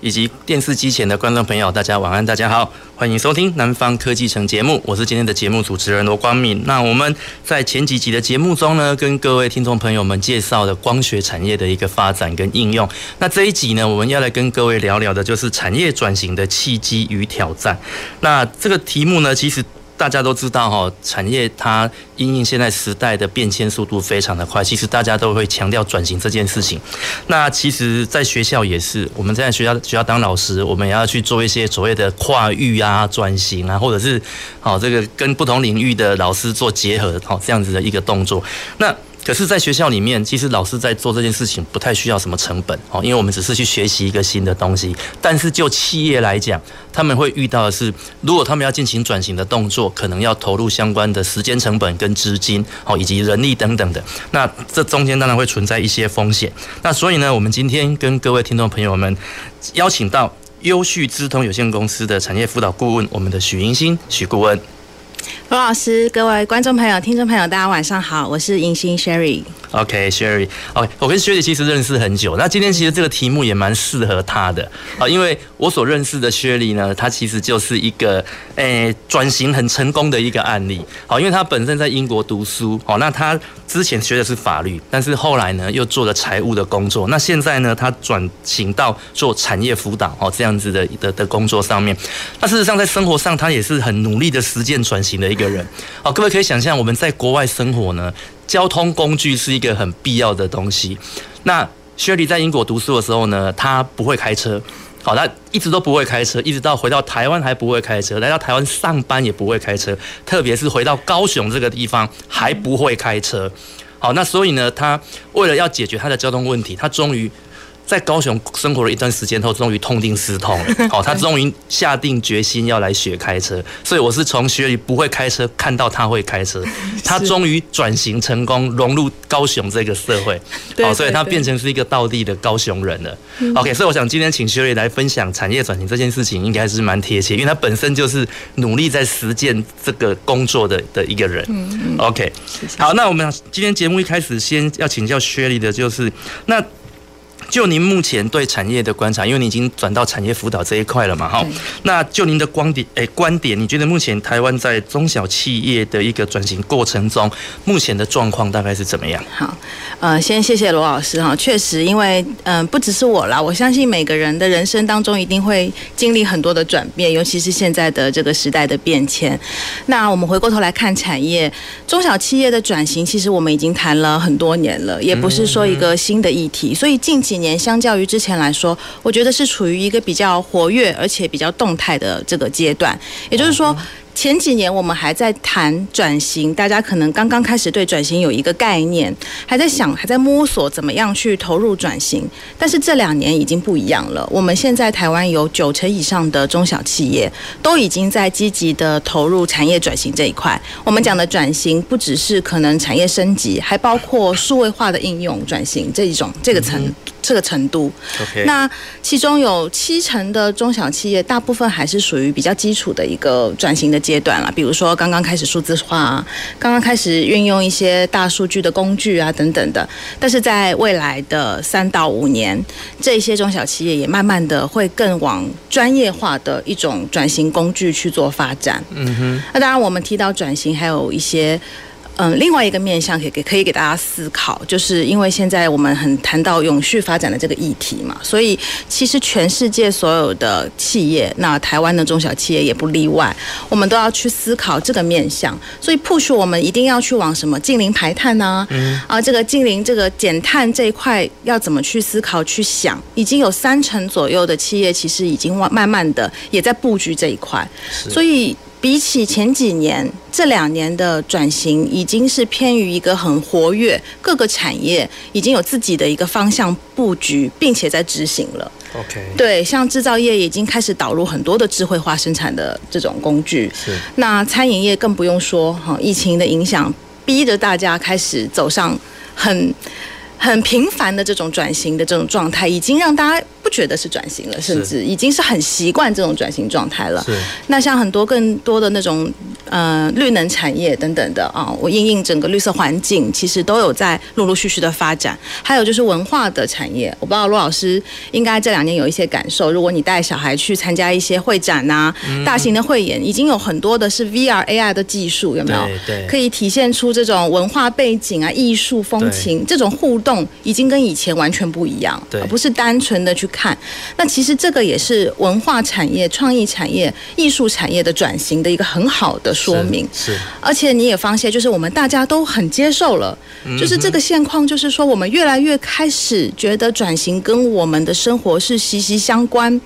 以及电视机前的观众朋友，大家晚安，大家好，欢迎收听《南方科技城》节目，我是今天的节目主持人罗光敏。那我们在前几集的节目中呢，跟各位听众朋友们介绍的光学产业的一个发展跟应用。那这一集呢，我们要来跟各位聊聊的，就是产业转型的契机与挑战。那这个题目呢，其实。大家都知道哈，产业它因应现在时代的变迁速度非常的快，其实大家都会强调转型这件事情。那其实，在学校也是，我们在学校学校当老师，我们也要去做一些所谓的跨域啊、转型啊，或者是好这个跟不同领域的老师做结合，好这样子的一个动作。那可是，在学校里面，其实老师在做这件事情不太需要什么成本哦，因为我们只是去学习一个新的东西。但是就企业来讲，他们会遇到的是，如果他们要进行转型的动作，可能要投入相关的时间成本跟资金哦，以及人力等等的。那这中间当然会存在一些风险。那所以呢，我们今天跟各位听众朋友们邀请到优旭资通有限公司的产业辅导顾问，我们的许银星许顾问。罗老师，各位观众朋友、听众朋友，大家晚上好，我是银星 Sherry。OK，Sherry，OK，我跟 Sherry 其实认识很久，那今天其实这个题目也蛮适合他的啊，因为我所认识的 Sherry 呢，他其实就是一个诶转型很成功的一个案例。好，因为他本身在英国读书，好，那他之前学的是法律，但是后来呢又做了财务的工作，那现在呢他转型到做产业辅导哦这样子的的的工作上面。那事实上在生活上他也是很努力的实践转型的一个个人。好，各位可以想象我们在国外生活呢。交通工具是一个很必要的东西。那薛莉在英国读书的时候呢，他不会开车，好，他一直都不会开车，一直到回到台湾还不会开车，来到台湾上班也不会开车，特别是回到高雄这个地方还不会开车。好，那所以呢，他为了要解决他的交通问题，他终于。在高雄生活了一段时间后，终于痛定思痛了。好，他终于下定决心要来学开车。所以我是从学不会开车看到他会开车，他终于转型成功，融入高雄这个社会。好，所以他变成是一个道地的高雄人了。OK，所以我想今天请学 y 来分享产业转型这件事情，应该是蛮贴切，因为他本身就是努力在实践这个工作的的一个人。OK，好，那我们今天节目一开始先要请教学 y 的就是那。就您目前对产业的观察，因为你已经转到产业辅导这一块了嘛，哈。那就您的观点，诶，观点，你觉得目前台湾在中小企业的一个转型过程中，目前的状况大概是怎么样？好，呃，先谢谢罗老师哈。确实，因为嗯、呃，不只是我啦，我相信每个人的人生当中一定会经历很多的转变，尤其是现在的这个时代的变迁。那我们回过头来看产业，中小企业的转型，其实我们已经谈了很多年了，也不是说一个新的议题，所以近期。年相较于之前来说，我觉得是处于一个比较活跃而且比较动态的这个阶段，也就是说。前几年我们还在谈转型，大家可能刚刚开始对转型有一个概念，还在想，还在摸索怎么样去投入转型。但是这两年已经不一样了，我们现在台湾有九成以上的中小企业都已经在积极的投入产业转型这一块。我们讲的转型不只是可能产业升级，还包括数位化的应用转型这一种这个层这个程度。那其中有七成的中小企业，大部分还是属于比较基础的一个转型的。阶段了，比如说刚刚开始数字化啊，刚刚开始运用一些大数据的工具啊等等的，但是在未来的三到五年，这些中小企业也慢慢的会更往专业化的一种转型工具去做发展。嗯哼，那当然我们提到转型，还有一些。嗯，另外一个面向可以给可以给大家思考，就是因为现在我们很谈到永续发展的这个议题嘛，所以其实全世界所有的企业，那台湾的中小企业也不例外，我们都要去思考这个面向。所以 push 我们一定要去往什么近零排碳呢？嗯，啊，这个近零这个减碳这一块要怎么去思考去想？已经有三成左右的企业其实已经慢慢的也在布局这一块，所以。比起前几年，这两年的转型已经是偏于一个很活跃，各个产业已经有自己的一个方向布局，并且在执行了。OK，对，像制造业已经开始导入很多的智慧化生产的这种工具。是，那餐饮业更不用说哈，疫情的影响逼着大家开始走上很很频繁的这种转型的这种状态，已经让大家。不觉得是转型了，甚至已经是很习惯这种转型状态了。是。那像很多更多的那种呃绿能产业等等的啊，我应应整个绿色环境，其实都有在陆陆续续的发展。还有就是文化的产业，我不知道罗老师应该这两年有一些感受。如果你带小孩去参加一些会展啊，嗯、大型的汇演，已经有很多的是 VR、AR 的技术，有没有？对。对。可以体现出这种文化背景啊、艺术风情这种互动，已经跟以前完全不一样。对。而不是单纯的去。看，那其实这个也是文化产业、创意产业、艺术产业的转型的一个很好的说明。是，是而且你也发现，就是我们大家都很接受了，就是这个现况，就是说我们越来越开始觉得转型跟我们的生活是息息相关。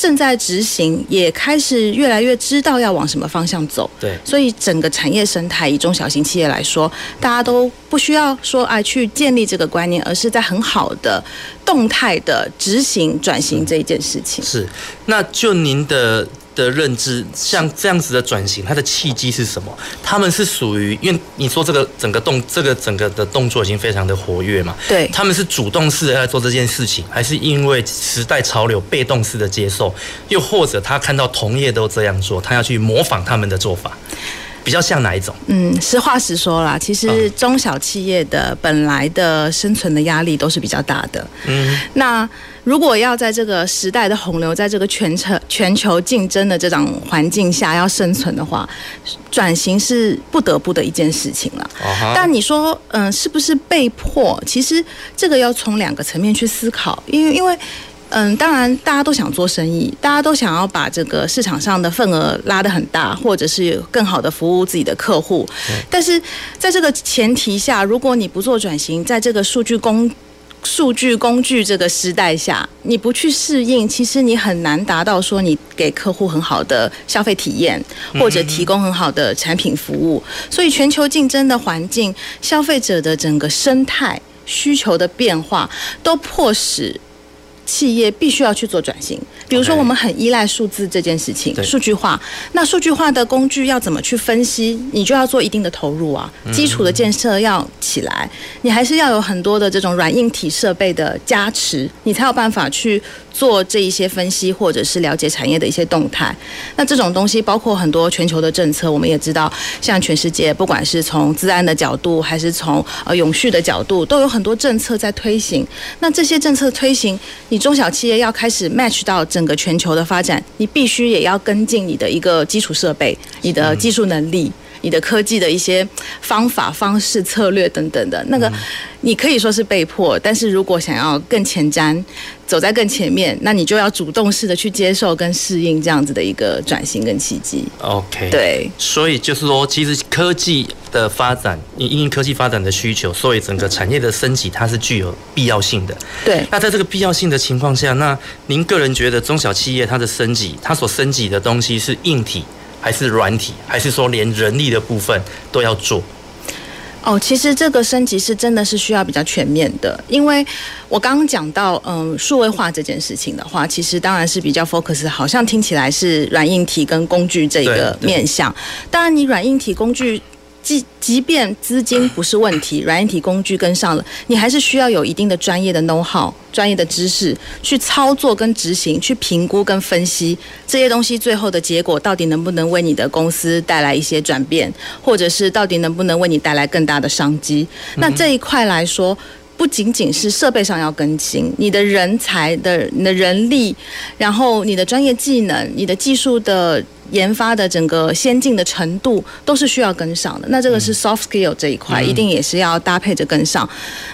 正在执行，也开始越来越知道要往什么方向走。对，所以整个产业生态，以中小型企业来说，大家都不需要说哎去建立这个观念，而是在很好的动态的执行转型这一件事情。是，那就您的。的认知，像这样子的转型，它的契机是什么？他们是属于，因为你说这个整个动，这个整个的动作已经非常的活跃嘛？对，他们是主动式的在做这件事情，还是因为时代潮流被动式的接受？又或者他看到同业都这样做，他要去模仿他们的做法？比较像哪一种？嗯，实话实说啦，其实中小企业的本来的生存的压力都是比较大的。嗯，那如果要在这个时代的洪流，在这个全球全球竞争的这种环境下要生存的话，转型是不得不的一件事情了。但你说，嗯，是不是被迫？其实这个要从两个层面去思考，因为因为。嗯，当然，大家都想做生意，大家都想要把这个市场上的份额拉得很大，或者是更好的服务自己的客户。但是在这个前提下，如果你不做转型，在这个数据工数据工具这个时代下，你不去适应，其实你很难达到说你给客户很好的消费体验，或者提供很好的产品服务。所以，全球竞争的环境、消费者的整个生态需求的变化，都迫使。企业必须要去做转型，比如说我们很依赖数字这件事情，数据化。那数据化的工具要怎么去分析？你就要做一定的投入啊，基础的建设要起来，你还是要有很多的这种软硬体设备的加持，你才有办法去做这一些分析，或者是了解产业的一些动态。那这种东西包括很多全球的政策，我们也知道，像全世界不管是从资安的角度，还是从呃永续的角度，都有很多政策在推行。那这些政策推行，你。中小企业要开始 match 到整个全球的发展，你必须也要跟进你的一个基础设备、你的技术能力、你的科技的一些方法、方式、策略等等的。那个你可以说是被迫，但是如果想要更前瞻。走在更前面，那你就要主动式的去接受跟适应这样子的一个转型跟契机。OK，对，所以就是说，其实科技的发展，因因为科技发展的需求，所以整个产业的升级它是具有必要性的。对，那在这个必要性的情况下，那您个人觉得中小企业它的升级，它所升级的东西是硬体还是软体，还是说连人力的部分都要做？哦，其实这个升级是真的是需要比较全面的，因为我刚刚讲到，嗯，数位化这件事情的话，其实当然是比较 focus，好像听起来是软硬体跟工具这一个面向。当然，你软硬体工具。即即便资金不是问题，软硬体工具跟上了，你还是需要有一定的专业的 know how、专业的知识去操作跟执行、去评估跟分析这些东西，最后的结果到底能不能为你的公司带来一些转变，或者是到底能不能为你带来更大的商机？那这一块来说，不仅仅是设备上要更新，你的人才的、你的人力，然后你的专业技能、你的技术的。研发的整个先进的程度都是需要跟上的，那这个是 soft skill 这一块，一定也是要搭配着跟上。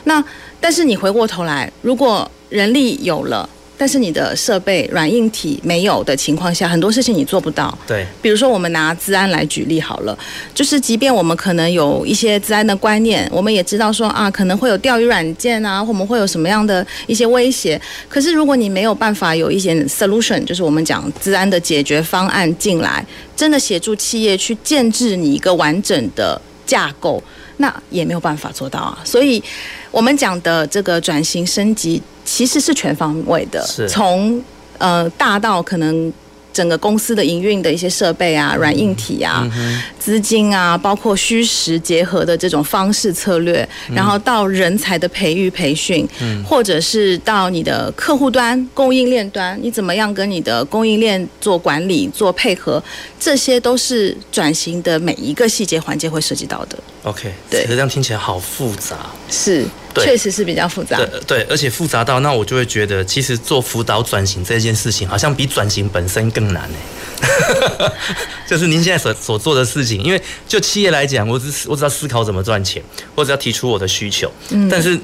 那但是你回过头来，如果人力有了。但是你的设备软硬体没有的情况下，很多事情你做不到。对，比如说我们拿资安来举例好了，就是即便我们可能有一些资安的观念，我们也知道说啊，可能会有钓鱼软件啊，或我们会有什么样的一些威胁。可是如果你没有办法有一些 solution，就是我们讲资安的解决方案进来，真的协助企业去建制你一个完整的架构，那也没有办法做到啊。所以。我们讲的这个转型升级其实是全方位的，是从呃大到可能。整个公司的营运的一些设备啊、软硬体啊、资金啊，包括虚实结合的这种方式策略，然后到人才的培育培训，或者是到你的客户端、供应链端，你怎么样跟你的供应链做管理、做配合，这些都是转型的每一个细节环节会涉及到的。OK，对，这样听起来好复杂。是。确实是比较复杂，对对，而且复杂到那我就会觉得，其实做辅导转型这件事情，好像比转型本身更难呢。就是您现在所所做的事情，因为就企业来讲，我只我只要思考怎么赚钱，或者要提出我的需求。嗯。但是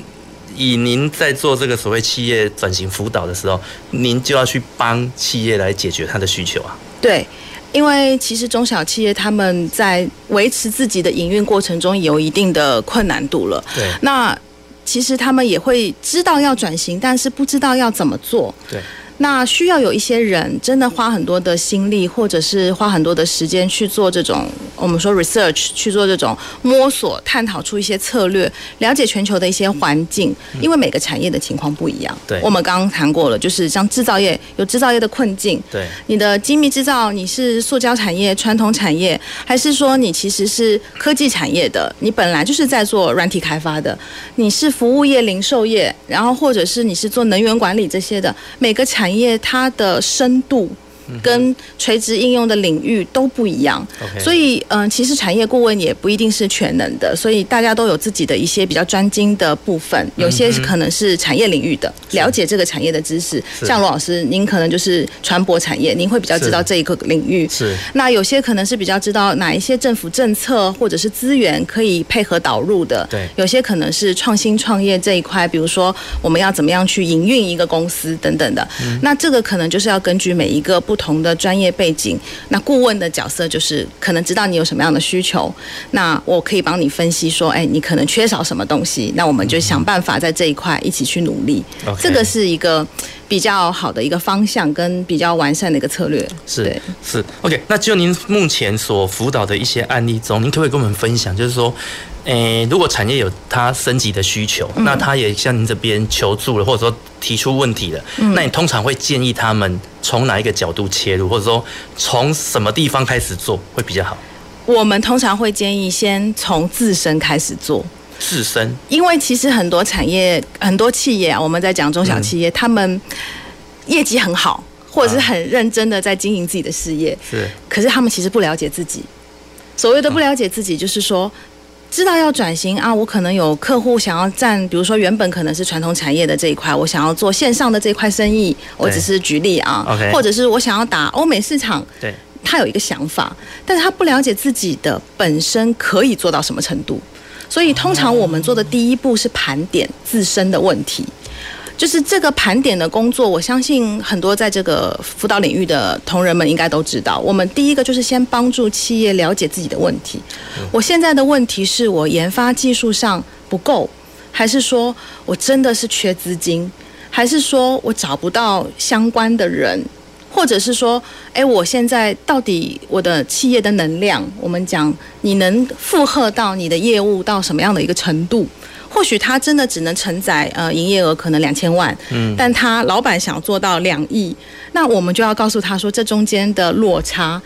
以您在做这个所谓企业转型辅导的时候，您就要去帮企业来解决他的需求啊。对，因为其实中小企业他们在维持自己的营运过程中有一定的困难度了。对。那其实他们也会知道要转型，但是不知道要怎么做。对。那需要有一些人真的花很多的心力，或者是花很多的时间去做这种我们说 research，去做这种摸索、探讨出一些策略，了解全球的一些环境，因为每个产业的情况不一样。对，我们刚刚谈过了，就是像制造业有制造业的困境。对，你的精密制造，你是塑胶产业、传统产业，还是说你其实是科技产业的？你本来就是在做软体开发的，你是服务业、零售业，然后或者是你是做能源管理这些的，每个产业它的深度。跟垂直应用的领域都不一样.所以嗯、呃，其实产业顾问也不一定是全能的，所以大家都有自己的一些比较专精的部分，有些可能是产业领域的，了解这个产业的知识。像罗老师，您可能就是船舶产业，您会比较知道这一个领域。是。那有些可能是比较知道哪一些政府政策或者是资源可以配合导入的。对。有些可能是创新创业这一块，比如说我们要怎么样去营运一个公司等等的。嗯。那这个可能就是要根据每一个不同。不同的专业背景，那顾问的角色就是可能知道你有什么样的需求，那我可以帮你分析说，哎，你可能缺少什么东西，那我们就想办法在这一块一起去努力。Okay. 这个是一个比较好的一个方向，跟比较完善的一个策略。是是，OK。那就您目前所辅导的一些案例中，您可不可以跟我们分享，就是说，诶，如果产业有它升级的需求，嗯、那他也向您这边求助了，或者说提出问题了，嗯、那你通常会建议他们从哪一个角度切入，或者说从什么地方开始做会比较好？我们通常会建议先从自身开始做。自身，因为其实很多产业、很多企业啊，我们在讲中小企业，嗯、他们业绩很好，或者是很认真的在经营自己的事业，是，可是他们其实不了解自己。所谓的不了解自己，就是说。知道要转型啊，我可能有客户想要占，比如说原本可能是传统产业的这一块，我想要做线上的这一块生意，我只是举例啊，okay. 或者是我想要打欧美市场，对，他有一个想法，但是他不了解自己的本身可以做到什么程度，所以通常我们做的第一步是盘点自身的问题。就是这个盘点的工作，我相信很多在这个辅导领域的同仁们应该都知道。我们第一个就是先帮助企业了解自己的问题。我现在的问题是我研发技术上不够，还是说我真的是缺资金，还是说我找不到相关的人，或者是说，哎，我现在到底我的企业的能量，我们讲你能负荷到你的业务到什么样的一个程度？或许他真的只能承载呃营业额可能两千万，嗯，但他老板想做到两亿，那我们就要告诉他说，这中间的落差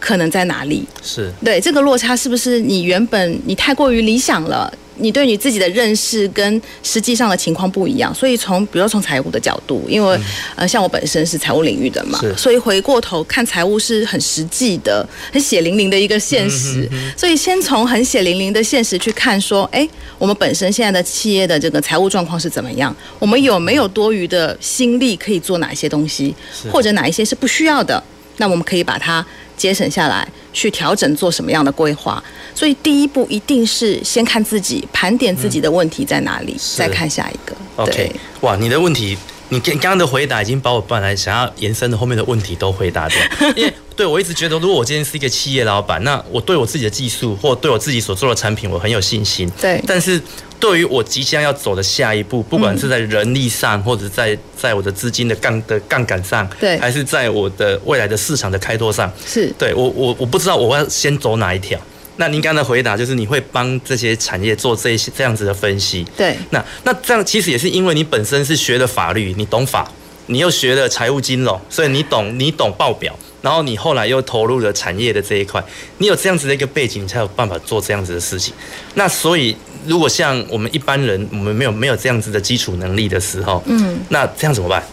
可能在哪里？是对这个落差是不是你原本你太过于理想了？你对你自己的认识跟实际上的情况不一样，所以从比如说从财务的角度，因为、嗯、呃像我本身是财务领域的嘛，所以回过头看财务是很实际的、很血淋淋的一个现实。嗯、哼哼，所以先从很血淋淋的现实去看，说，哎，我们本身现在的企业的这个财务状况是怎么样？我们有没有多余的心力可以做哪些东西，或者哪一些是不需要的？那我们可以把它节省下来，去调整做什么样的规划？所以第一步一定是先看自己，盘点自己的问题在哪里，嗯、再看下一个。OK，哇，你的问题，你刚刚的回答已经把我本来想要延伸的后面的问题都回答掉。因为对我一直觉得，如果我今天是一个企业老板，那我对我自己的技术或对我自己所做的产品，我很有信心。对，但是。对于我即将要走的下一步，不管是在人力上，或者在在我的资金的杠的杠杆上，对，还是在我的未来的市场的开拓上，是，对我我我不知道我要先走哪一条。那您刚才的回答就是你会帮这些产业做这些这样子的分析。对。那那这样其实也是因为你本身是学的法律，你懂法，你又学了财务金融，所以你懂你懂报表，然后你后来又投入了产业的这一块，你有这样子的一个背景，你才有办法做这样子的事情。那所以如果像我们一般人，我们没有没有这样子的基础能力的时候，嗯，那这样怎么办？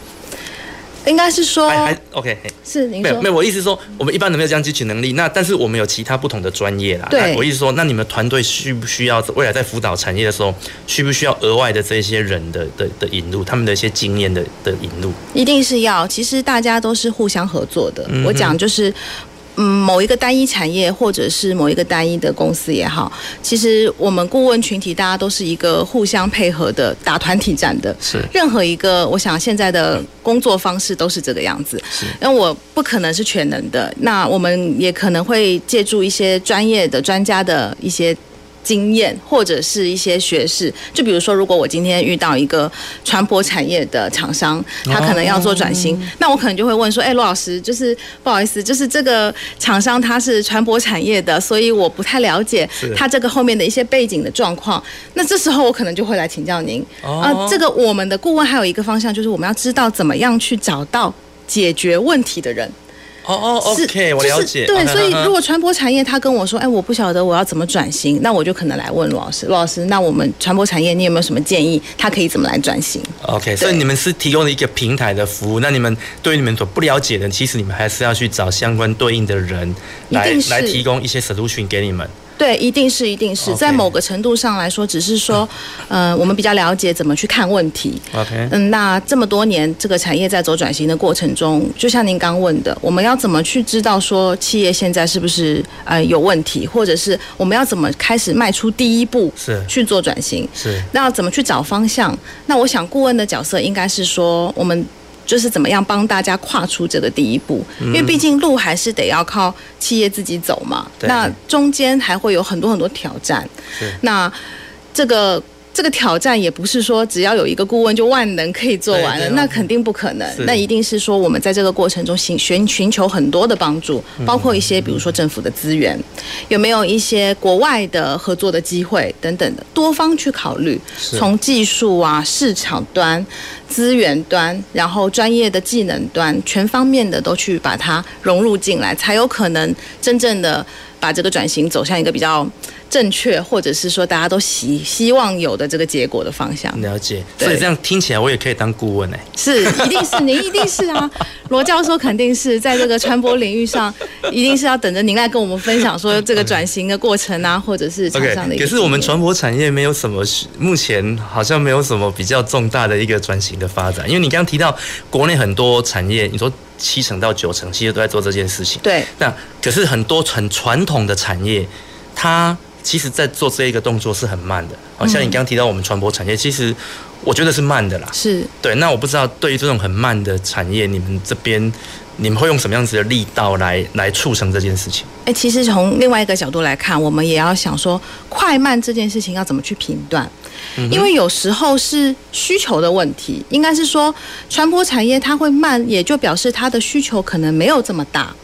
应该是说，还还 OK，是您说没有没有，我意思说，我们一般人没有这样汲取能力，那但是我们有其他不同的专业啦。对，我意思说，那你们团队需不需要未来在辅导产业的时候，需不需要额外的这些人的的的引入，他们的一些经验的的引入？一定是要，其实大家都是互相合作的。嗯。我讲就是。嗯，某一个单一产业，或者是某一个单一的公司也好，其实我们顾问群体大家都是一个互相配合的打团体战的。是。任何一个，我想现在的工作方式都是这个样子。是。因为我不可能是全能的，那我们也可能会借助一些专业的专家的一些。经验或者是一些学识，就比如说，如果我今天遇到一个船舶产业的厂商，他可能要做转型，那我可能就会问说：“哎，罗老师，就是不好意思，就是这个厂商他是船舶产业的，所以我不太了解他这个后面的一些背景的状况。那这时候我可能就会来请教您啊。这个我们的顾问还有一个方向，就是我们要知道怎么样去找到解决问题的人。”哦哦，OK，我了解。对，所以如果传播产业他跟我说，哎，我不晓得我要怎么转型，那我就可能来问罗老师。罗老师，那我们传播产业你有没有什么建议？他可以怎么来转型？OK，所以你们是提供了一个平台的服务。那你们对于你们所不了解的，其实你们还是要去找相关对应的人来来提供一些 solution 给你们。对，一定是，一定是在某个程度上来说，只是说，呃，我们比较了解怎么去看问题。OK，嗯，那这么多年这个产业在走转型的过程中，就像您刚问的，我们要怎么去知道说企业现在是不是呃有问题，或者是我们要怎么开始迈出第一步，是去做转型？是，那要怎么去找方向？那我想顾问的角色应该是说我们。就是怎么样帮大家跨出这个第一步，因为毕竟路还是得要靠企业自己走嘛。那中间还会有很多很多挑战。那这个。这个挑战也不是说只要有一个顾问就万能可以做完了，那肯定不可能。那一定是说我们在这个过程中寻寻寻求很多的帮助，包括一些比如说政府的资源，有没有一些国外的合作的机会等等的，多方去考虑，从技术啊、市场端、资源端，然后专业的技能端，全方面的都去把它融入进来，才有可能真正的把这个转型走向一个比较。正确，或者是说大家都希希望有的这个结果的方向。了解，所以这样听起来我也可以当顾问哎。是，一定是您，一定是啊。罗教授肯定是在这个传播领域上，一定是要等着您来跟我们分享说这个转型的过程啊，或者是厂商的。可是我们传播产业没有什么，目前好像没有什么比较重大的一个转型的发展。因为你刚刚提到国内很多产业，你说七成到九成其实都在做这件事情。对。那可是很多很传统的产业，它。其实，在做这一个动作是很慢的。好像你刚刚提到我们传播产业，其实我觉得是慢的啦。是对。那我不知道对于这种很慢的产业，你们这边你们会用什么样子的力道来来促成这件事情？哎，其实从另外一个角度来看，我们也要想说，快慢这件事情要怎么去评断？因为有时候是需求的问题，应该是说传播产业它会慢，也就表示它的需求可能没有这么大。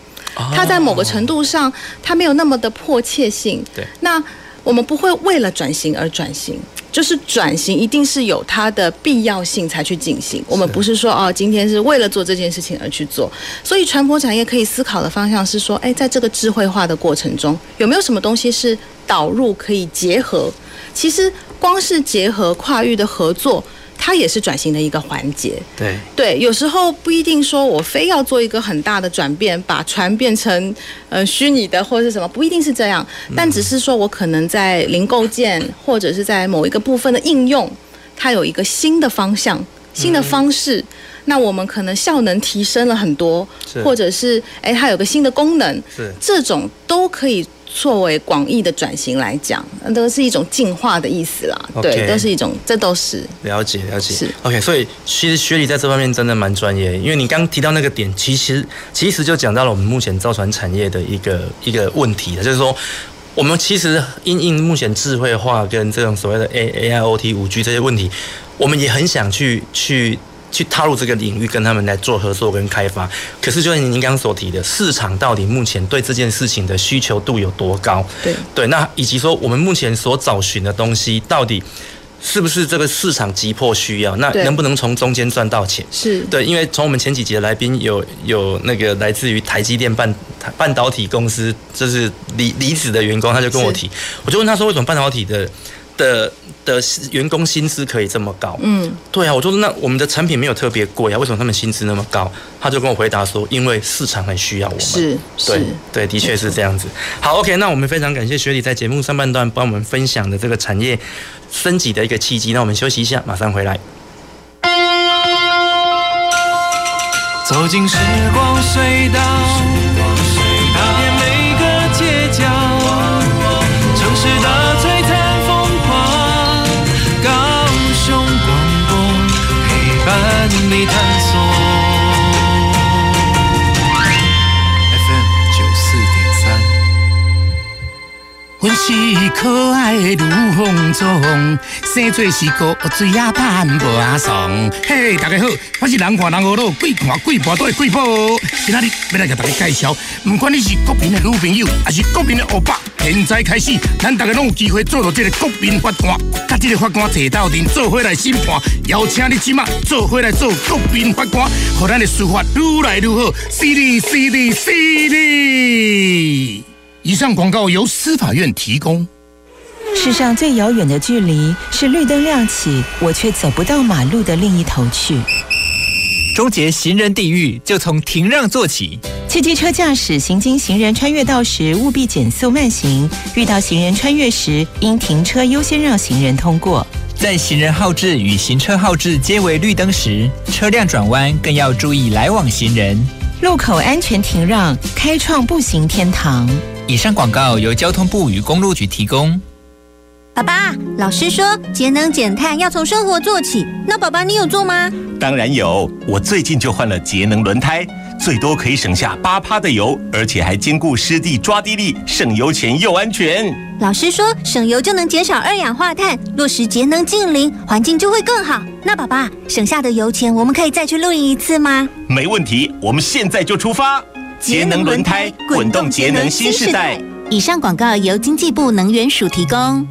它在某个程度上，它没有那么的迫切性。对，那我们不会为了转型而转型，就是转型一定是有它的必要性才去进行。我们不是说哦，今天是为了做这件事情而去做。所以传播产业可以思考的方向是说，哎，在这个智慧化的过程中，有没有什么东西是导入可以结合？其实光是结合跨域的合作。它也是转型的一个环节。对对，有时候不一定说我非要做一个很大的转变，把船变成呃虚拟的或者是什么，不一定是这样。但只是说我可能在零构件或者是在某一个部分的应用，它有一个新的方向、新的方式，嗯、那我们可能效能提升了很多，或者是哎它有个新的功能，是这种都可以。作为广义的转型来讲，那都是一种进化的意思啦。Okay, 对，都是一种，这都是了解了解。是 OK，所以其实学理在这方面真的蛮专业，因为你刚提到那个点，其实其实就讲到了我们目前造船产业的一个一个问题，就是说我们其实因应目前智慧化跟这种所谓的 A A I O T 五 G 这些问题，我们也很想去去。去踏入这个领域，跟他们来做合作跟开发。可是就像您刚刚所提的，市场到底目前对这件事情的需求度有多高？对对，那以及说我们目前所找寻的东西到底。是不是这个市场急迫需要？那能不能从中间赚到钱？是对，因为从我们前几节的来宾有有那个来自于台积电半半导体公司，就是离离职的员工，他就跟我提，我就问他说，为什么半导体的的的员工薪资可以这么高？嗯，对啊，我就说那我们的产品没有特别贵啊，为什么他们薪资那么高？他就跟我回答说，因为市场很需要我们。是，对对，的确是这样子。好，OK，那我们非常感谢学理在节目上半段帮我们分享的这个产业升级的一个契机，那我们休息一下，马上回来。走进时光隧道，探索。FM 九四点三，温习一口。的卢凤忠，生做是个水仔盼无阿爽。嘿，大家好，我是人看人恶老，鬼看鬼跋倒的鬼宝。今仔日要来给大家介绍，不管你是国民的女朋友，还是国民的欧巴，现在开始，咱大家拢有机会做到这个国民法官，甲这个法官坐斗阵，做伙来审判。邀请你今麦做伙来做国民法官，让咱的司法愈来愈好，犀利犀利犀利。以上广告由司法院提供。世上最遥远的距离是绿灯亮起，我却走不到马路的另一头去。终结行人地狱，就从停让做起。汽机车驾驶行经行人穿越道时，务必减速慢行；遇到行人穿越时，应停车优先让行人通过。在行人号志与行车号志皆为绿灯时，车辆转弯更要注意来往行人。路口安全停让，开创步行天堂。以上广告由交通部与公路局提供。爸爸，老师说节能减碳要从生活做起，那爸爸你有做吗？当然有，我最近就换了节能轮胎，最多可以省下八趴的油，而且还兼顾湿地抓地力，省油钱又安全。老师说省油就能减少二氧化碳，落实节能净零，环境就会更好。那爸爸省下的油钱，我们可以再去露营一次吗？没问题，我们现在就出发。节能轮胎，滚动节能新时代。以上广告由经济部能源署提供。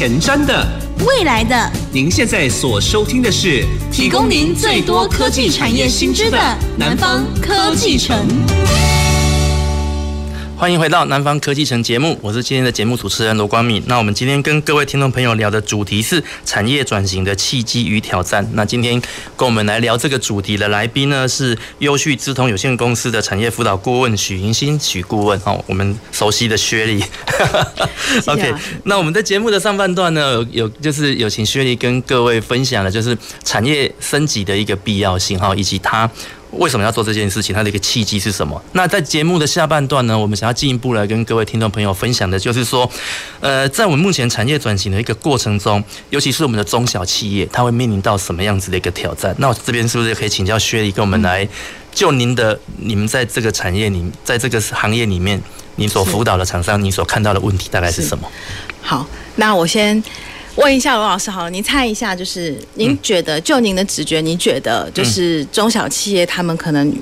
前瞻的，未来的，您现在所收听的是提供您最多科技产业新知的南方科技城。欢迎回到南方科技城节目，我是今天的节目主持人罗光敏。那我们今天跟各位听众朋友聊的主题是产业转型的契机与挑战。那今天跟我们来聊这个主题的来宾呢，是优旭资通有限公司的产业辅导顾问许迎新许顾问哦，我们熟悉的薛莉。OK，那我们在节目的上半段呢，有就是有请薛莉跟各位分享的，就是产业升级的一个必要性哈，以及它。为什么要做这件事情？它的一个契机是什么？那在节目的下半段呢，我们想要进一步来跟各位听众朋友分享的，就是说，呃，在我们目前产业转型的一个过程中，尤其是我们的中小企业，它会面临到什么样子的一个挑战？那我这边是不是可以请教薛莉跟我们来，就您的你们在这个产业里，在这个行业里面，你所辅导的厂商，你所看到的问题大概是什么？好，那我先。问一下罗老师好了，您猜一下，就是您觉得，就您的直觉，您觉得就是中小企业他们可能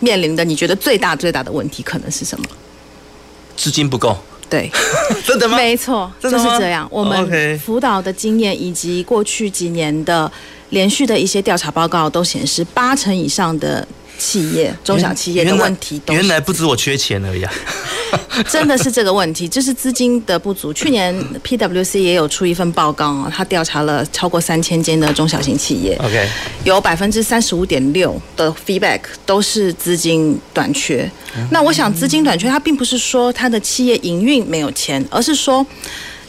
面临的，你觉得最大最大的问题可能是什么？资金不够。对，真的吗？没错，就是这样。我们辅导的经验以及过去几年的连续的一些调查报告都显示，八成以上的。企业、中小企业的问题都，原来不止我缺钱而已啊！真的是这个问题，就是资金的不足。去年 PwC 也有出一份报告啊，他调查了超过三千间的中小型企业，OK，有百分之三十五点六的 feedback 都是资金短缺。那我想，资金短缺，它并不是说它的企业营运没有钱，而是说。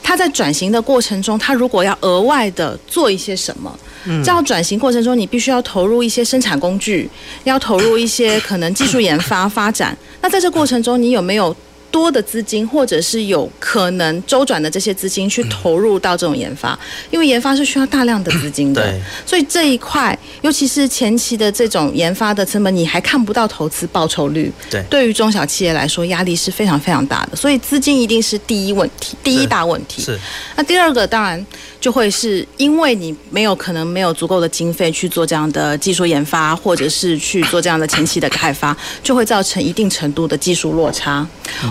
他在转型的过程中，他如果要额外的做一些什么，嗯，这样转型过程中，你必须要投入一些生产工具，要投入一些可能技术研发发展。那在这过程中，你有没有？多的资金，或者是有可能周转的这些资金去投入到这种研发，因为研发是需要大量的资金的，对，所以这一块，尤其是前期的这种研发的成本，你还看不到投资报酬率，对，对于中小企业来说，压力是非常非常大的，所以资金一定是第一问题，第一大问题。是，那第二个当然就会是因为你没有可能没有足够的经费去做这样的技术研发，或者是去做这样的前期的开发，就会造成一定程度的技术落差。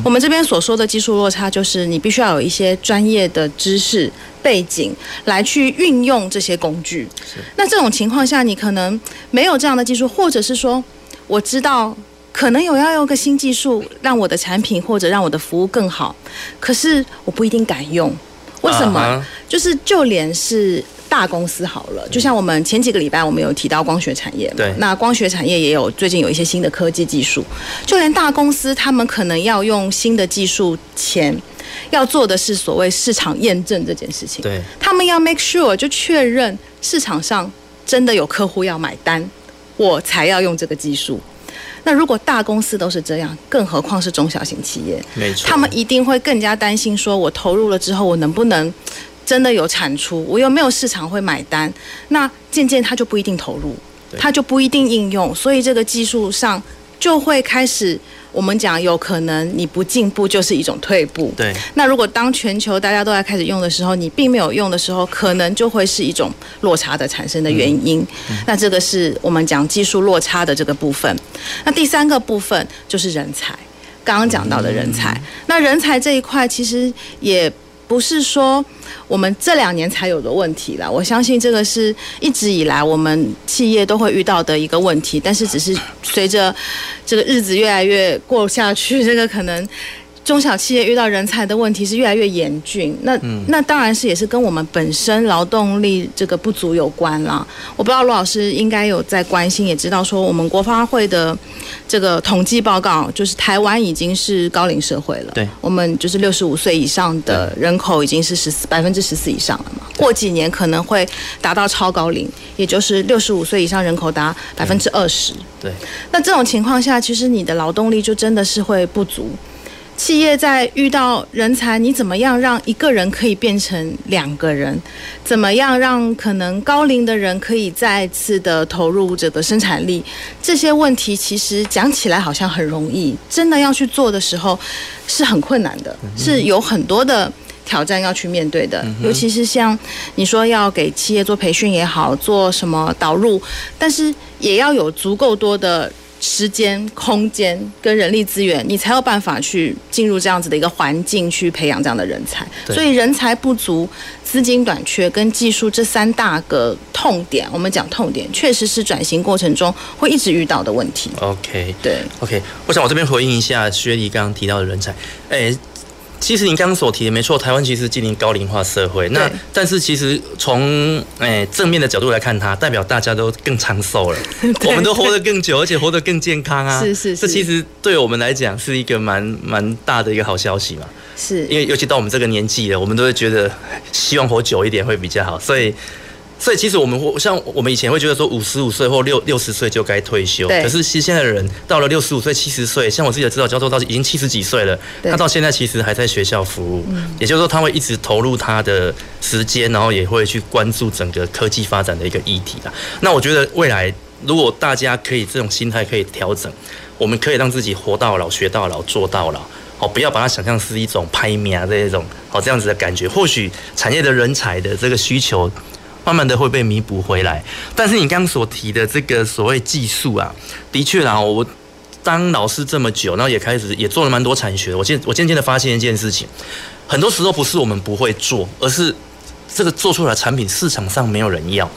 我们这边所说的技术落差，就是你必须要有一些专业的知识背景来去运用这些工具。那这种情况下，你可能没有这样的技术，或者是说，我知道可能有要用个新技术，让我的产品或者让我的服务更好，可是我不一定敢用。为什么？就是就连是。大公司好了，就像我们前几个礼拜我们有提到光学产业嘛，对，那光学产业也有最近有一些新的科技技术，就连大公司他们可能要用新的技术前，要做的是所谓市场验证这件事情，对，他们要 make sure 就确认市场上真的有客户要买单，我才要用这个技术。那如果大公司都是这样，更何况是中小型企业，没错，他们一定会更加担心，说我投入了之后，我能不能真的有产出，我又没有市场会买单，那渐渐它就不一定投入，它就不一定应用，所以这个技术上就会开始，我们讲有可能你不进步就是一种退步。对，那如果当全球大家都在开始用的时候，你并没有用的时候，可能就会是一种落差的产生的原因。嗯，那这个是我们讲技术落差的这个部分。那第三个部分就是人才，刚刚讲到的人才，那人才这一块其实也。不是说我们这两年才有的问题了，我相信这个是一直以来我们企业都会遇到的一个问题，但是只是随着这个日子越来越过下去，这个可能。中小企业遇到人才的问题是越来越严峻，那那当然是也是跟我们本身劳动力这个不足有关啦。我不知道罗老师应该有在关心，也知道说我们国发会的这个统计报告，就是台湾已经是高龄社会了。对，我们就是六十五岁以上的人口已经是十四百分之十四以上了嘛。过几年可能会达到超高龄，也就是六十五岁以上人口达百分之二十。对，那这种情况下，其实你的劳动力就真的是会不足。企业在遇到人才，你怎么样让一个人可以变成两个人？怎么样让可能高龄的人可以再次的投入这个生产力？这些问题其实讲起来好像很容易，真的要去做的时候是很困难的，是有很多的挑战要去面对的。尤其是像你说要给企业做培训也好，做什么导入，但是也要有足够多的。时间、空间跟人力资源，你才有办法去进入这样子的一个环境，去培养这样的人才。所以人才不足、资金短缺跟技术这三大个痛点，我们讲痛点，确实是转型过程中会一直遇到的问题。OK，对，OK，我想我这边回应一下薛姨刚刚提到的人才，哎。其实您刚刚所提的没错，台湾其实近临高龄化社会。那但是其实从诶、欸、正面的角度来看它，它代表大家都更长寿了，我们都活得更久，而且活得更健康啊。是是是，这其实对我们来讲是一个蛮蛮大的一个好消息嘛。是，因为尤其到我们这个年纪了，我们都会觉得希望活久一点会比较好，所以。所以其实我们像我们以前会觉得说五十五岁或六六十岁就该退休，可是其实现在的人到了六十五岁、七十岁，像我自己的指导教授到已经七十几岁了，他到现在其实还在学校服务，也就是说他会一直投入他的时间，然后也会去关注整个科技发展的一个议题啊。那我觉得未来如果大家可以这种心态可以调整，我们可以让自己活到老学到老做到老，哦，不要把它想象是一种拍面啊这一种哦这样子的感觉，或许产业的人才的这个需求。慢慢的会被弥补回来，但是你刚刚所提的这个所谓技术啊，的确啊，我当老师这么久，然后也开始也做了蛮多产学，我渐我渐渐的发现一件事情，很多时候不是我们不会做，而是这个做出来产品市场上没有人要。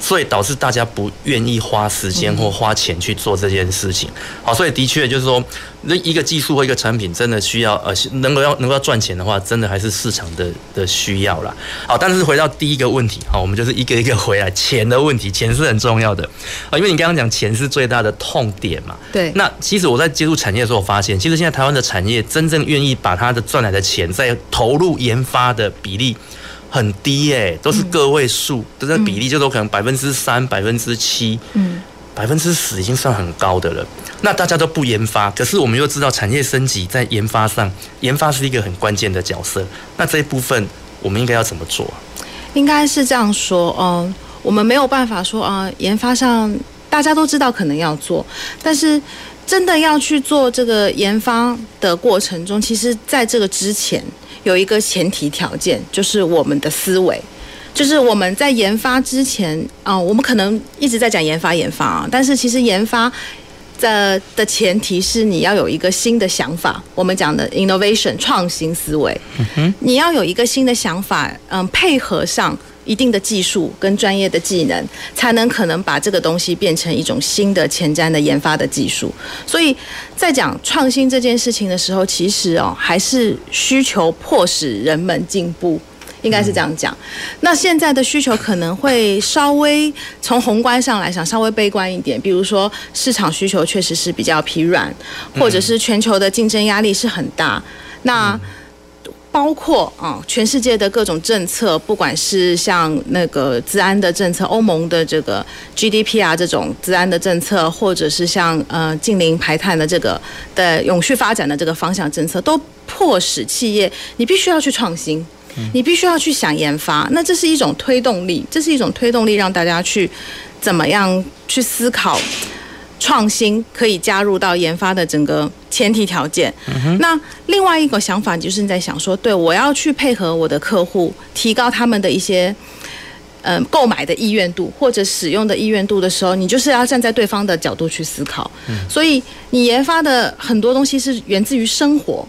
所以导致大家不愿意花时间或花钱去做这件事情。好，所以的确就是说，那一个技术或一个产品真的需要呃，能够要能够要赚钱的话，真的还是市场的的需要啦。好，但是回到第一个问题，好，我们就是一个一个回来，钱的问题，钱是很重要的啊，因为你刚刚讲钱是最大的痛点嘛。对。那其实我在接触产业的时候，我发现其实现在台湾的产业真正愿意把它的赚来的钱再投入研发的比例。很低耶、欸，都是个位数，都在、嗯、比例就都可能百分之三、百分之七，嗯，百分之十已经算很高的了。那大家都不研发，可是我们又知道产业升级在研发上，研发是一个很关键的角色。那这一部分我们应该要怎么做？应该是这样说，嗯、呃，我们没有办法说啊、呃，研发上大家都知道可能要做，但是真的要去做这个研发的过程中，其实在这个之前。有一个前提条件，就是我们的思维，就是我们在研发之前啊、呃，我们可能一直在讲研发研发啊，但是其实研发的的前提是你要有一个新的想法，我们讲的 innovation 创新思维，嗯，你要有一个新的想法，嗯、呃，配合上。一定的技术跟专业的技能，才能可能把这个东西变成一种新的前瞻的研发的技术。所以在讲创新这件事情的时候，其实哦，还是需求迫使人们进步，应该是这样讲。那现在的需求可能会稍微从宏观上来讲稍微悲观一点，比如说市场需求确实是比较疲软，或者是全球的竞争压力是很大。那包括啊，全世界的各种政策，不管是像那个治安的政策，欧盟的这个 GDP 啊这种治安的政策，或者是像呃近邻排碳的这个的永续发展的这个方向政策，都迫使企业你必须要去创新，你必须要去想研发。那这是一种推动力，这是一种推动力，让大家去怎么样去思考。创新可以加入到研发的整个前提条件。嗯。那另外一个想法就是你在想说，对，我要去配合我的客户，提高他们的一些嗯购买的意愿度或者使用的意愿度的时候，你就是要站在对方的角度去思考。嗯。所以你研发的很多东西是源自于生活。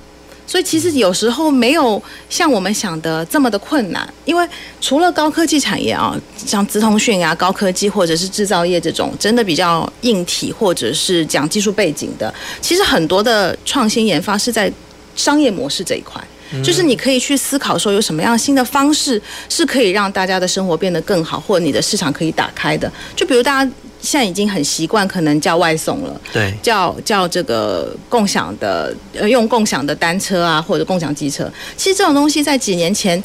所以其实有时候没有像我们想的这么的困难，因为除了高科技产业啊，像资通讯啊、高科技或者是制造业这种真的比较硬体或者是讲技术背景的，其实很多的创新研发是在商业模式这一块，就是你可以去思考说有什么样新的方式是可以让大家的生活变得更好，或者你的市场可以打开的，就比如大家。现在已经很习惯，可能叫外送了，对，叫叫这个共享的，呃，用共享的单车啊，或者共享机车。其实这种东西在几年前，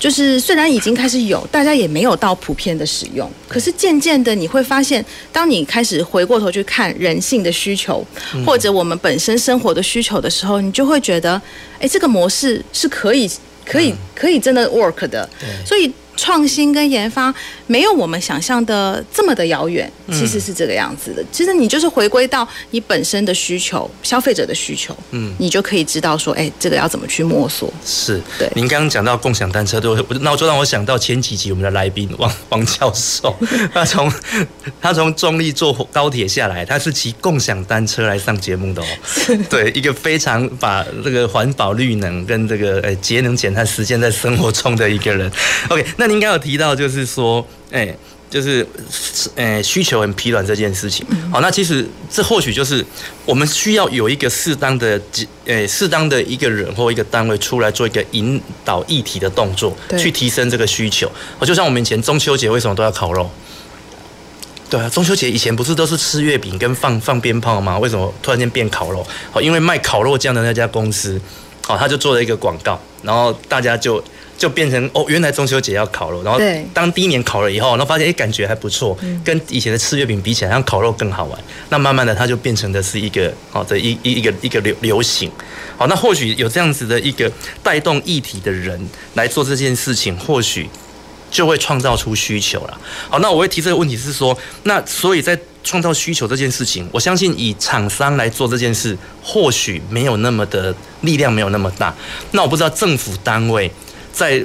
就是虽然已经开始有，大家也没有到普遍的使用。可是渐渐的，你会发现，当你开始回过头去看人性的需求，或者我们本身生活的需求的时候，你就会觉得，哎，这个模式是可以、可以、可以真的 work 的。对，所以。创新跟研发没有我们想象的这么的遥远，其实是这个样子的。其实你就是回归到你本身的需求，消费者的需求，嗯，你就可以知道说，哎，这个要怎么去摸索。是，对。您刚刚讲到共享单车，对我，那就让我想到前几集我们的来宾王王教授，他从他从中立坐高铁下来，他是骑共享单车来上节目的哦。对，一个非常把这个环保绿能跟这个呃节能减碳实践在生活中的一个人。OK，那。那您刚有提到，就是说，哎，就是，呃，需求很疲软这件事情。好，那其实这或许就是我们需要有一个适当的，呃，适当的一个人或一个单位出来做一个引导议题的动作，去提升这个需求。就像我们以前中秋节为什么都要烤肉？对啊，中秋节以前不是都是吃月饼跟放放鞭炮吗？为什么突然间变烤肉？好，因为卖烤肉酱的那家公司，好，他就做了一个广告，然后大家就。就变成哦，原来中秋节要烤肉，然后当第一年烤了以后，然后发现哎，感觉还不错，跟以前的吃月饼比起来，像烤肉更好玩。那慢慢的，它就变成的是一个好的一一一个一个流流行。好，那或许有这样子的一个带动议题的人来做这件事情，或许就会创造出需求了。好，那我会提这个问题是说，那所以在创造需求这件事情，我相信以厂商来做这件事，或许没有那么的力量，没有那么大。那我不知道政府单位。在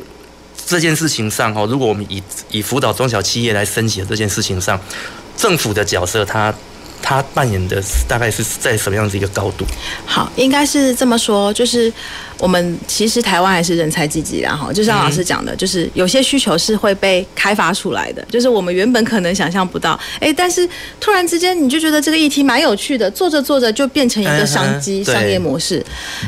这件事情上，哈，如果我们以以辅导中小企业来升级的这件事情上，政府的角色它他扮演的大概是在什么样子一个高度？好，应该是这么说，就是我们其实台湾还是人才济济的，哈，就像老师讲的，就是有些需求是会被开发出来的，就是我们原本可能想象不到，哎，但是突然之间你就觉得这个议题蛮有趣的，做着做着就变成一个商机、商业模式。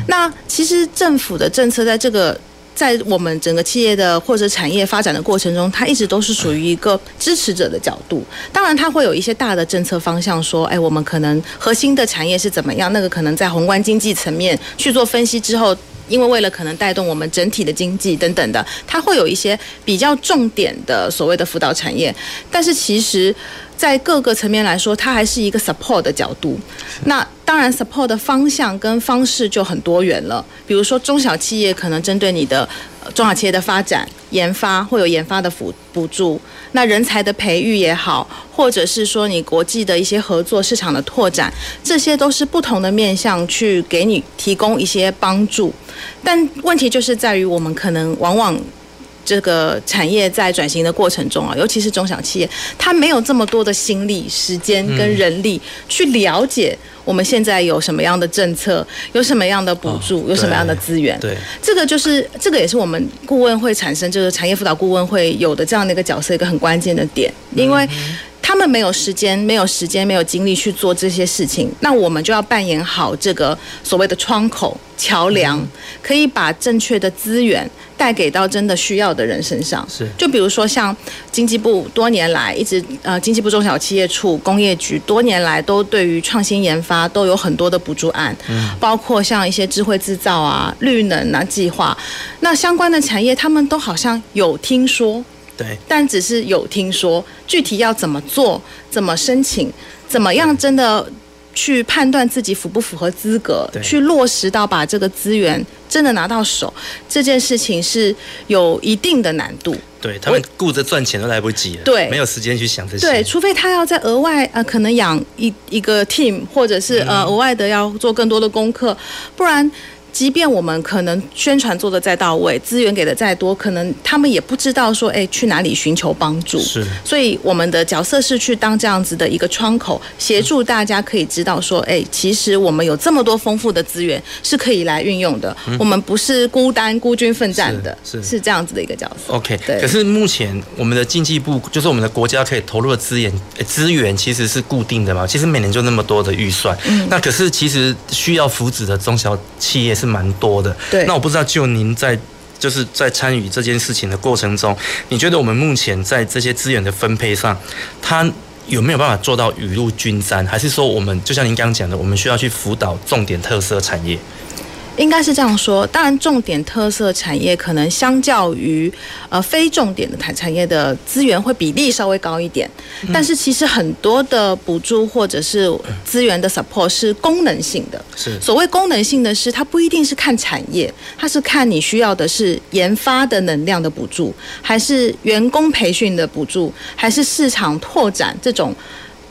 那其实政府的政策在这个。在我们整个企业的或者产业发展的过程中，它一直都是属于一个支持者的角度。当然，它会有一些大的政策方向，说，哎，我们可能核心的产业是怎么样？那个可能在宏观经济层面去做分析之后，因为为了可能带动我们整体的经济等等的，它会有一些比较重点的所谓的辅导产业。但是其实，在各个层面来说，它还是一个 support 的角度。那当然，support 的方向跟方式就很多元了。比如说，中小企业可能针对你的中小企业的发展、研发，会有研发的辅补助；那人才的培育也好，或者是说你国际的一些合作、市场的拓展，这些都是不同的面向去给你提供一些帮助。但问题就是在于，我们可能往往。这个产业在转型的过程中啊，尤其是中小企业，它没有这么多的心力、时间跟人力去了解我们现在有什么样的政策，有什么样的补助，哦、有什么样的资源。对，这个就是这个也是我们顾问会产生就是产业辅导顾问会有的这样的一个角色，一个很关键的点，因为他们没有时间、没有时间、没有精力去做这些事情，那我们就要扮演好这个所谓的窗口、桥梁，可以把正确的资源。带给到真的需要的人身上，是。就比如说像经济部多年来一直呃，经济部中小企业处工业局多年来都对于创新研发都有很多的补助案，嗯，包括像一些智慧制造啊、绿能啊计划，那相关的产业他们都好像有听说，对，但只是有听说，具体要怎么做、怎么申请、怎么样真的。去判断自己符不符合资格，去落实到把这个资源真的拿到手，这件事情是有一定的难度。对，他们顾着赚钱都来不及了，对，没有时间去想这些。对，除非他要在额外呃，可能养一一个 team，或者是呃额外的要做更多的功课，不然。即便我们可能宣传做的再到位，资源给的再多，可能他们也不知道说，哎，去哪里寻求帮助。是，所以我们的角色是去当这样子的一个窗口，协助大家可以知道说，哎，其实我们有这么多丰富的资源是可以来运用的。嗯、我们不是孤单孤军奋战的，是是，是这样子的一个角色。OK，对。可是目前我们的经济部，就是我们的国家可以投入的资源，资源其实是固定的嘛？其实每年就那么多的预算。嗯。那可是其实需要扶持的中小企业是。是蛮多的，对。那我不知道，就您在就是在参与这件事情的过程中，你觉得我们目前在这些资源的分配上，它有没有办法做到雨露均沾？还是说，我们就像您刚刚讲的，我们需要去辅导重点特色产业？应该是这样说，当然重点特色产业可能相较于呃非重点的产产业的资源会比例稍微高一点，但是其实很多的补助或者是资源的 support 是功能性的。是所谓功能性的是，它不一定是看产业，它是看你需要的是研发的能量的补助，还是员工培训的补助，还是市场拓展这种。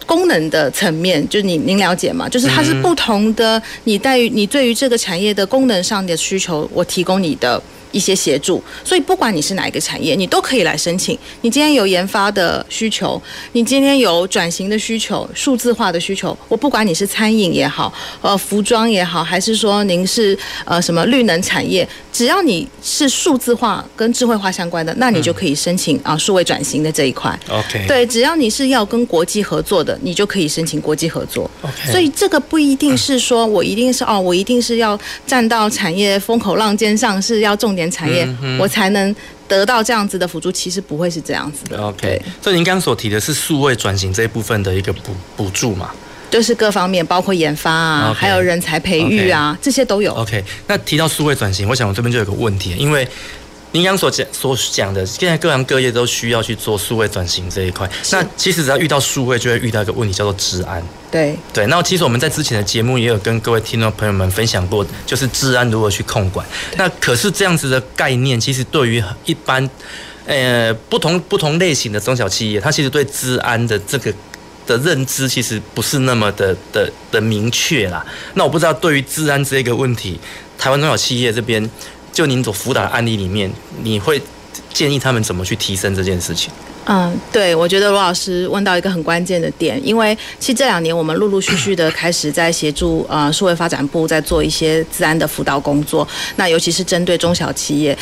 功能的层面，就是您您了解吗？就是它是不同的，你在于你对于这个产业的功能上的需求，我提供你的。一些协助，所以不管你是哪一个产业，你都可以来申请。你今天有研发的需求，你今天有转型的需求、数字化的需求，我不管你是餐饮也好，呃，服装也好，还是说您是呃什么绿能产业，只要你是数字化跟智慧化相关的，那你就可以申请啊数位转型的这一块。OK，对，只要你是要跟国际合作的，你就可以申请国际合作。OK，所以这个不一定是说我一定是哦，我一定是要站到产业风口浪尖上，是要重点。产业，我才能得到这样子的辅助，其实不会是这样子的。OK，所以您刚刚所提的是数位转型这一部分的一个补补助嘛？就是各方面，包括研发啊，okay, 还有人才培育啊，okay, 这些都有。OK，那提到数位转型，我想我这边就有个问题，因为。您刚所讲所讲的，现在各行各业都需要去做数位转型这一块。那其实只要遇到数位，就会遇到一个问题，叫做治安。对对。那其实我们在之前的节目也有跟各位听众朋友们分享过，就是治安如何去控管。那可是这样子的概念，其实对于一般呃不同不同类型的中小企业，它其实对治安的这个的认知，其实不是那么的的的明确啦。那我不知道对于治安这个问题，台湾中小企业这边。就您所辅导的案例里面，你会建议他们怎么去提升这件事情？嗯，对，我觉得罗老师问到一个很关键的点，因为其实这两年我们陆陆续续的开始在协助呃社会发展部在做一些治安的辅导工作，那尤其是针对中小企业。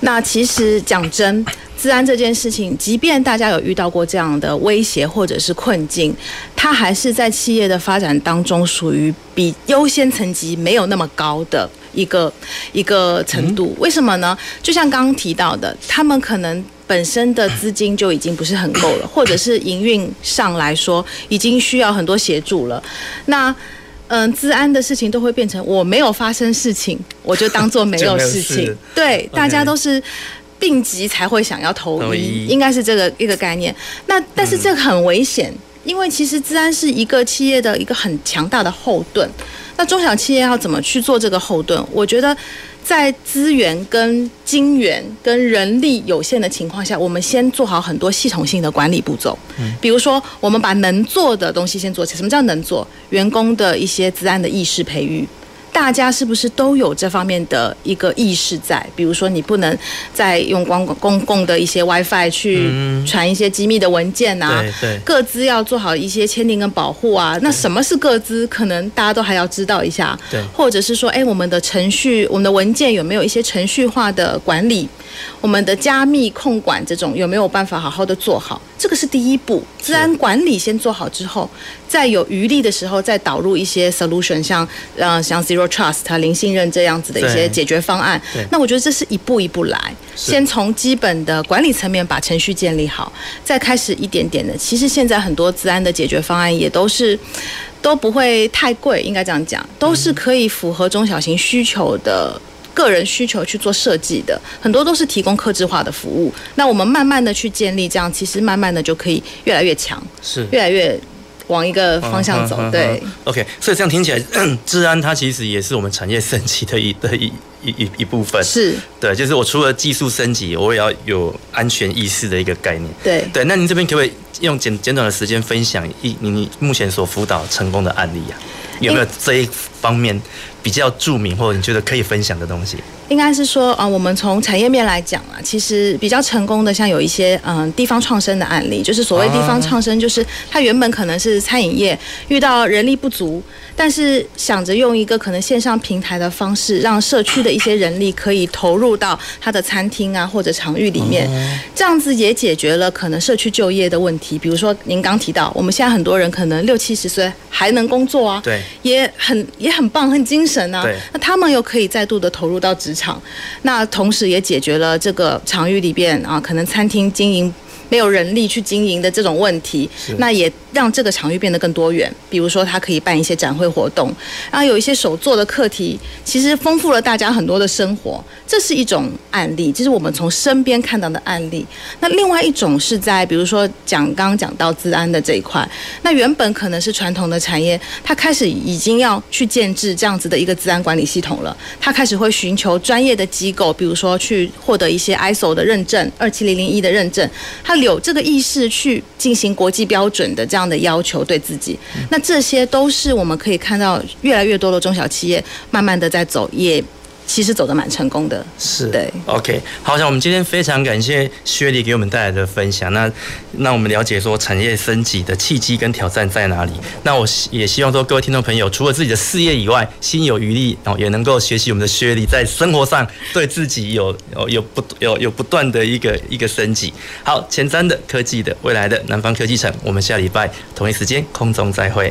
那其实讲真，治安这件事情，即便大家有遇到过这样的威胁或者是困境，它还是在企业的发展当中属于比优先层级没有那么高的一个一个程度。为什么呢？就像刚刚提到的，他们可能。本身的资金就已经不是很够了，或者是营运上来说已经需要很多协助了。那嗯，资安的事情都会变成我没有发生事情，我就当做没有事情。对，大家都是病急才会想要投医，应该是这个一个概念。那但是这个很危险，因为其实资安是一个企业的一个很强大的后盾。那中小企业要怎么去做这个后盾？我觉得。在资源跟金源跟人力有限的情况下，我们先做好很多系统性的管理步骤。嗯，比如说，我们把能做的东西先做起来。什么叫能做？员工的一些自安的意识培育。大家是不是都有这方面的一个意识在？比如说，你不能再用光公共的一些 WiFi 去传一些机密的文件啊，嗯、对，对，个资要做好一些签订跟保护啊。那什么是各自？可能大家都还要知道一下。对，或者是说，哎，我们的程序、我们的文件有没有一些程序化的管理？我们的加密控管这种有没有办法好好的做好？这个是第一步，治安管理先做好之后，再有余力的时候再导入一些 solution，像呃像 zero trust 零信任这样子的一些解决方案。那我觉得这是一步一步来，先从基本的管理层面把程序建立好，再开始一点点的。其实现在很多治安的解决方案也都是都不会太贵，应该这样讲，都是可以符合中小型需求的。个人需求去做设计的，很多都是提供客制化的服务。那我们慢慢的去建立，这样其实慢慢的就可以越来越强，是越来越往一个方向走。对，OK，所以这样听起来，治安它其实也是我们产业升级的一的一一一一部分。是，对，就是我除了技术升级，我也要有安全意识的一个概念。对，对。那您这边可不可以用简简短的时间分享一你你目前所辅导成功的案例啊？有没有这一方面比较著名或者你觉得可以分享的东西？应该是说啊，我们从产业面来讲啊，其实比较成功的，像有一些嗯地方创生的案例，就是所谓地方创生，就是它原本可能是餐饮业遇到人力不足，但是想着用一个可能线上平台的方式，让社区的一些人力可以投入到他的餐厅啊或者场域里面，这样子也解决了可能社区就业的问题。比如说您刚提到，我们现在很多人可能六七十岁还能工作啊，对，也很也很棒，很精神啊，那他们又可以再度的投入到职。场，那同时也解决了这个场域里边啊，可能餐厅经营没有人力去经营的这种问题，那也让这个场域变得更多元。比如说，它可以办一些展会活动，然后有一些手做的课题，其实丰富了大家很多的生活。这是一种案例，就是我们从身边看到的案例。那另外一种是在，比如说讲刚刚讲到资安的这一块，那原本可能是传统的产业，它开始已经要去建制这样子的一个资安管理系统了。它开始会寻求专业的机构，比如说去获得一些 ISO 的认证，二七零零一的认证，它。有这个意识去进行国际标准的这样的要求对自己，那这些都是我们可以看到越来越多的中小企业慢慢的在走，也。其实走得蛮成功的，是对。OK，好，像我们今天非常感谢薛莉给我们带来的分享。那那我们了解说产业升级的契机跟挑战在哪里？那我也希望说各位听众朋友，除了自己的事业以外，心有余力然后，也能够学习我们的薛莉，在生活上对自己有有有不有有不断的一个一个升级。好，前瞻的科技的未来的南方科技城，我们下礼拜同一时间空中再会。